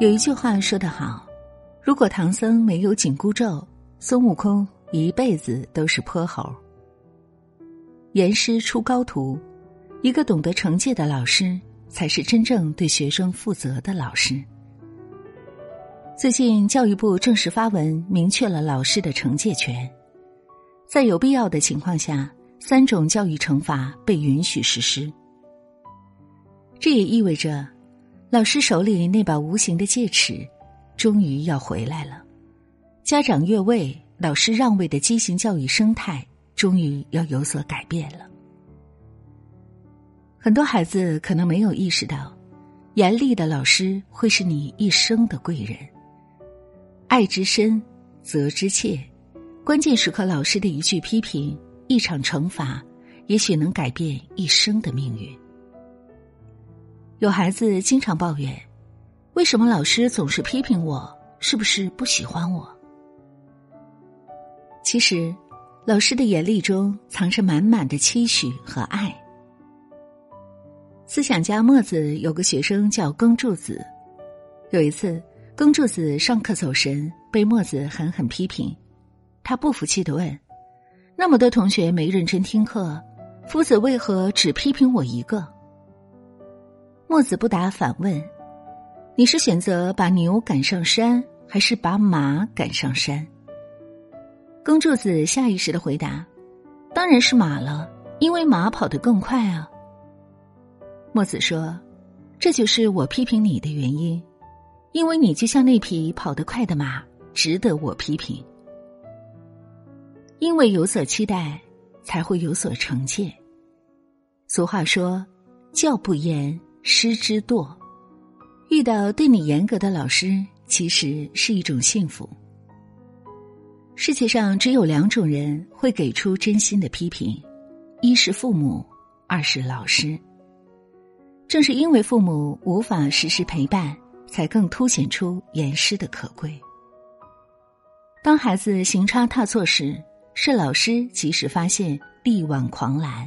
有一句话说得好：“如果唐僧没有紧箍咒，孙悟空一辈子都是泼猴。”严师出高徒，一个懂得惩戒的老师，才是真正对学生负责的老师。最近，教育部正式发文明确了老师的惩戒权，在有必要的情况下，三种教育惩罚被允许实施。这也意味着。老师手里那把无形的戒尺，终于要回来了。家长越位、老师让位的畸形教育生态，终于要有所改变了。很多孩子可能没有意识到，严厉的老师会是你一生的贵人。爱之深，责之切。关键时刻，老师的一句批评、一场惩罚，也许能改变一生的命运。有孩子经常抱怨：“为什么老师总是批评我？是不是不喜欢我？”其实，老师的严厉中藏着满满的期许和爱。思想家墨子有个学生叫耕柱子。有一次，耕柱子上课走神，被墨子狠狠批评。他不服气的问：“那么多同学没认真听课，夫子为何只批评我一个？”墨子不答，反问：“你是选择把牛赶上山，还是把马赶上山？”耕柱子下意识的回答：“当然是马了，因为马跑得更快啊。”墨子说：“这就是我批评你的原因，因为你就像那匹跑得快的马，值得我批评。因为有所期待，才会有所惩戒。俗话说：‘教不严。’”师之惰，遇到对你严格的老师，其实是一种幸福。世界上只有两种人会给出真心的批评，一是父母，二是老师。正是因为父母无法时时陪伴，才更凸显出严师的可贵。当孩子行差踏错时，是老师及时发现，力挽狂澜；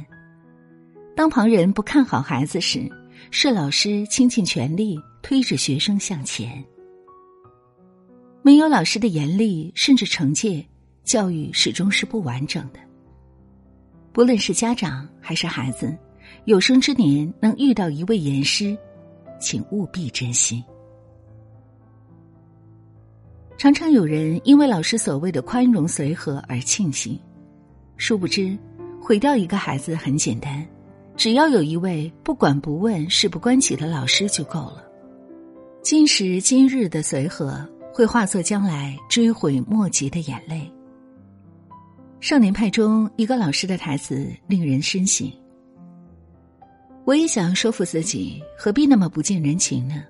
当旁人不看好孩子时，是老师倾尽全力推着学生向前。没有老师的严厉甚至惩戒，教育始终是不完整的。不论是家长还是孩子，有生之年能遇到一位严师，请务必珍惜。常常有人因为老师所谓的宽容随和而庆幸，殊不知毁掉一个孩子很简单。只要有一位不管不问、事不关己的老师就够了。今时今日的随和，会化作将来追悔莫及的眼泪。少年派中一个老师的台词令人深省：“我也想说服自己，何必那么不近人情呢？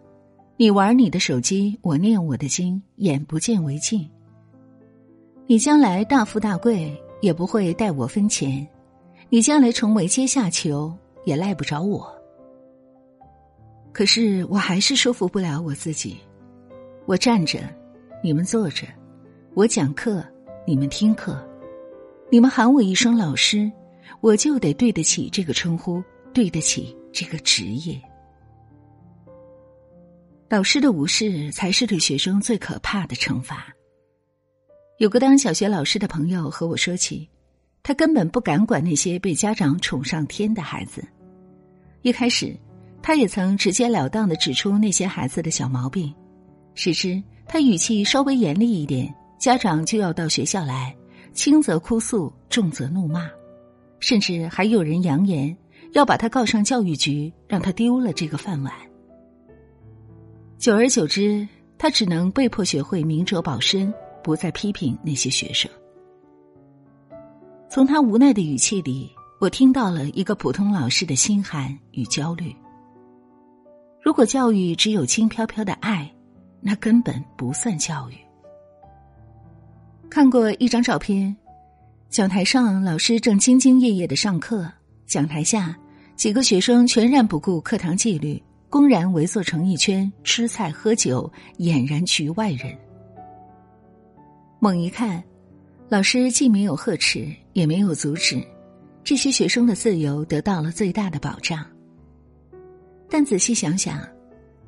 你玩你的手机，我念我的经，眼不见为净。你将来大富大贵，也不会带我分钱。”你将来成为阶下囚，也赖不着我。可是我还是说服不了我自己。我站着，你们坐着；我讲课，你们听课。你们喊我一声老师，我就得对得起这个称呼，对得起这个职业。老师的无视，才是对学生最可怕的惩罚。有个当小学老师的朋友和我说起。他根本不敢管那些被家长宠上天的孩子。一开始，他也曾直截了当的指出那些孩子的小毛病，谁知他语气稍微严厉一点，家长就要到学校来，轻则哭诉，重则怒骂，甚至还有人扬言要把他告上教育局，让他丢了这个饭碗。久而久之，他只能被迫学会明哲保身，不再批评那些学生。从他无奈的语气里，我听到了一个普通老师的心寒与焦虑。如果教育只有轻飘飘的爱，那根本不算教育。看过一张照片，讲台上老师正兢兢业业的上课，讲台下几个学生全然不顾课堂纪律，公然围坐成一圈吃菜喝酒，俨然局外人。猛一看。老师既没有呵斥，也没有阻止，这些学生的自由得到了最大的保障。但仔细想想，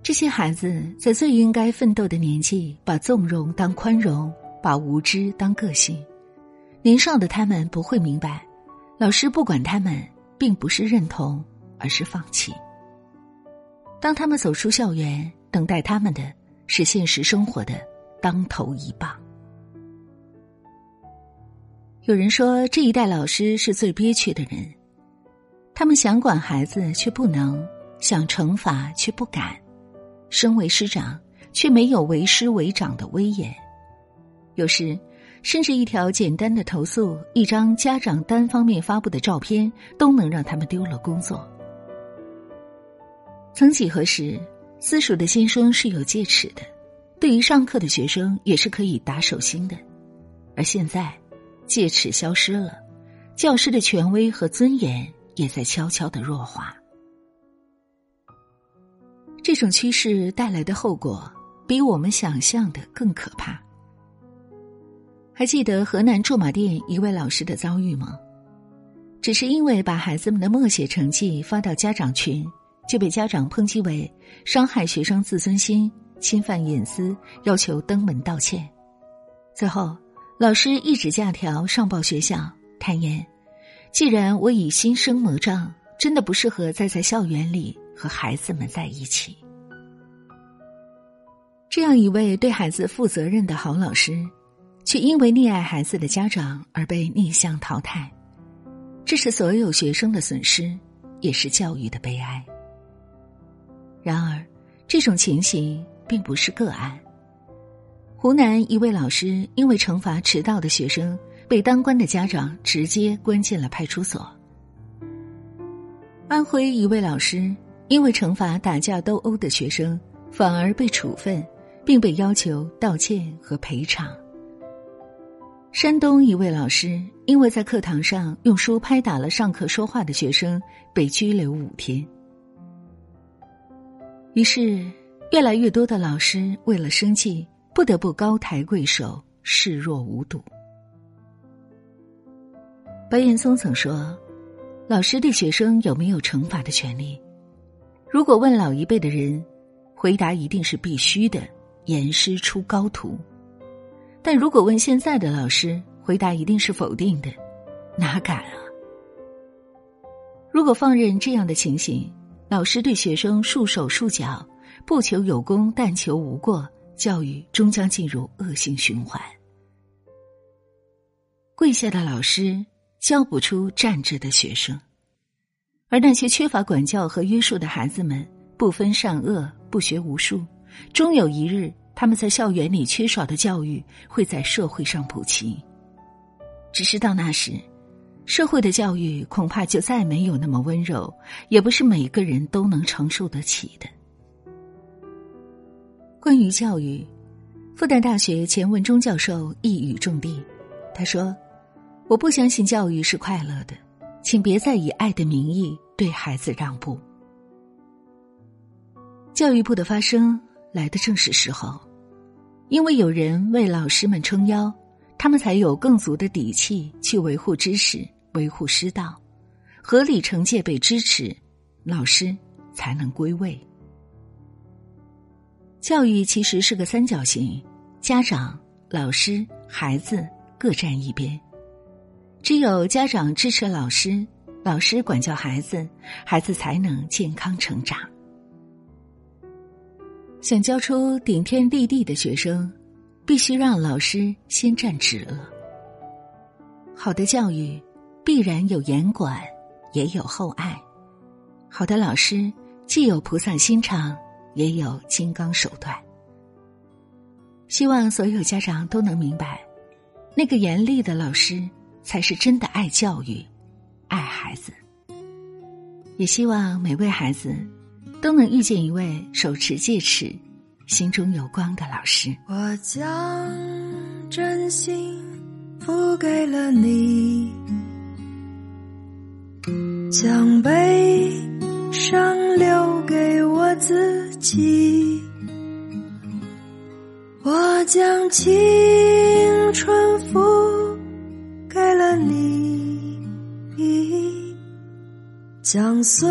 这些孩子在最应该奋斗的年纪，把纵容当宽容，把无知当个性。年少的他们不会明白，老师不管他们，并不是认同，而是放弃。当他们走出校园，等待他们的是现实生活的当头一棒。有人说，这一代老师是最憋屈的人，他们想管孩子却不能，想惩罚却不敢，身为师长却没有为师为长的威严，有时。甚至一条简单的投诉，一张家长单方面发布的照片，都能让他们丢了工作。曾几何时，私塾的先生是有戒尺的，对于上课的学生也是可以打手心的。而现在，戒尺消失了，教师的权威和尊严也在悄悄的弱化。这种趋势带来的后果，比我们想象的更可怕。还记得河南驻马店一位老师的遭遇吗？只是因为把孩子们的默写成绩发到家长群，就被家长抨击为伤害学生自尊心、侵犯隐私，要求登门道歉。最后，老师一纸假条上报学校，坦言：“既然我已心生魔障，真的不适合再在校园里和孩子们在一起。”这样一位对孩子负责任的好老师。却因为溺爱孩子的家长而被逆向淘汰，这是所有学生的损失，也是教育的悲哀。然而，这种情形并不是个案。湖南一位老师因为惩罚迟到的学生，被当官的家长直接关进了派出所。安徽一位老师因为惩罚打架斗殴的学生，反而被处分，并被要求道歉和赔偿。山东一位老师因为在课堂上用书拍打了上课说话的学生，被拘留五天。于是，越来越多的老师为了生计，不得不高抬贵手，视若无睹。白岩松曾说：“老师对学生有没有惩罚的权利？如果问老一辈的人，回答一定是必须的，严师出高徒。”但如果问现在的老师，回答一定是否定的，哪敢啊！如果放任这样的情形，老师对学生束手束脚，不求有功，但求无过，教育终将进入恶性循环。跪下的老师教不出站着的学生，而那些缺乏管教和约束的孩子们，不分善恶，不学无术，终有一日。他们在校园里缺少的教育，会在社会上补齐。只是到那时，社会的教育恐怕就再没有那么温柔，也不是每个人都能承受得起的。关于教育，复旦大学钱文忠教授一语中的，他说：“我不相信教育是快乐的，请别再以爱的名义对孩子让步。”教育部的发声来的正是时候。因为有人为老师们撑腰，他们才有更足的底气去维护知识、维护师道，合理惩戒被支持，老师才能归位。教育其实是个三角形，家长、老师、孩子各站一边，只有家长支持老师，老师管教孩子，孩子才能健康成长。想教出顶天立地的学生，必须让老师先站直了。好的教育必然有严管，也有厚爱。好的老师既有菩萨心肠，也有金刚手段。希望所有家长都能明白，那个严厉的老师才是真的爱教育、爱孩子。也希望每位孩子。都能遇见一位手持戒尺、心中有光的老师。我将真心付给了你，将悲伤留给我自。我将青春付给了你，将岁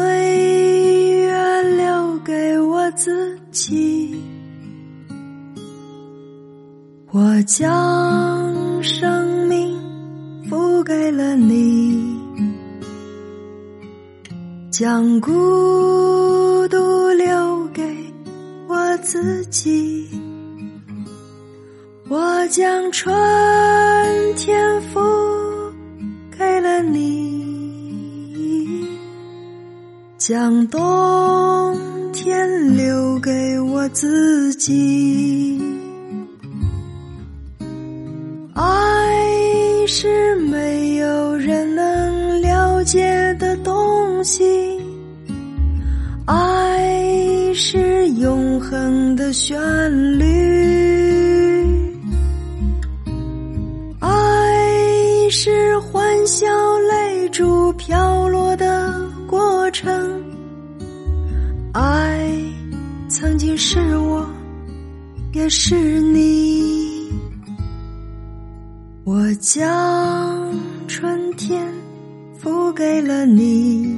月留。给我自己。我将生命付给了你，将孤自己。我将春天付给了你，将冬天留给我自己。爱是没有人能了解的东西，永恒的旋律，爱是欢笑泪珠飘落的过程，爱曾经是我，也是你。我将春天付给了你，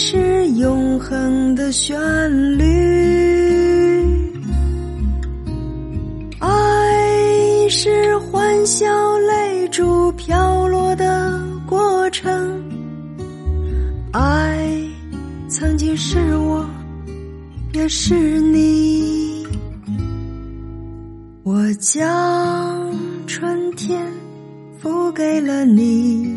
是永恒的旋律，爱是欢笑泪珠飘落的过程，爱曾经是我，也是你。我将春天付给了你，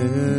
Yeah.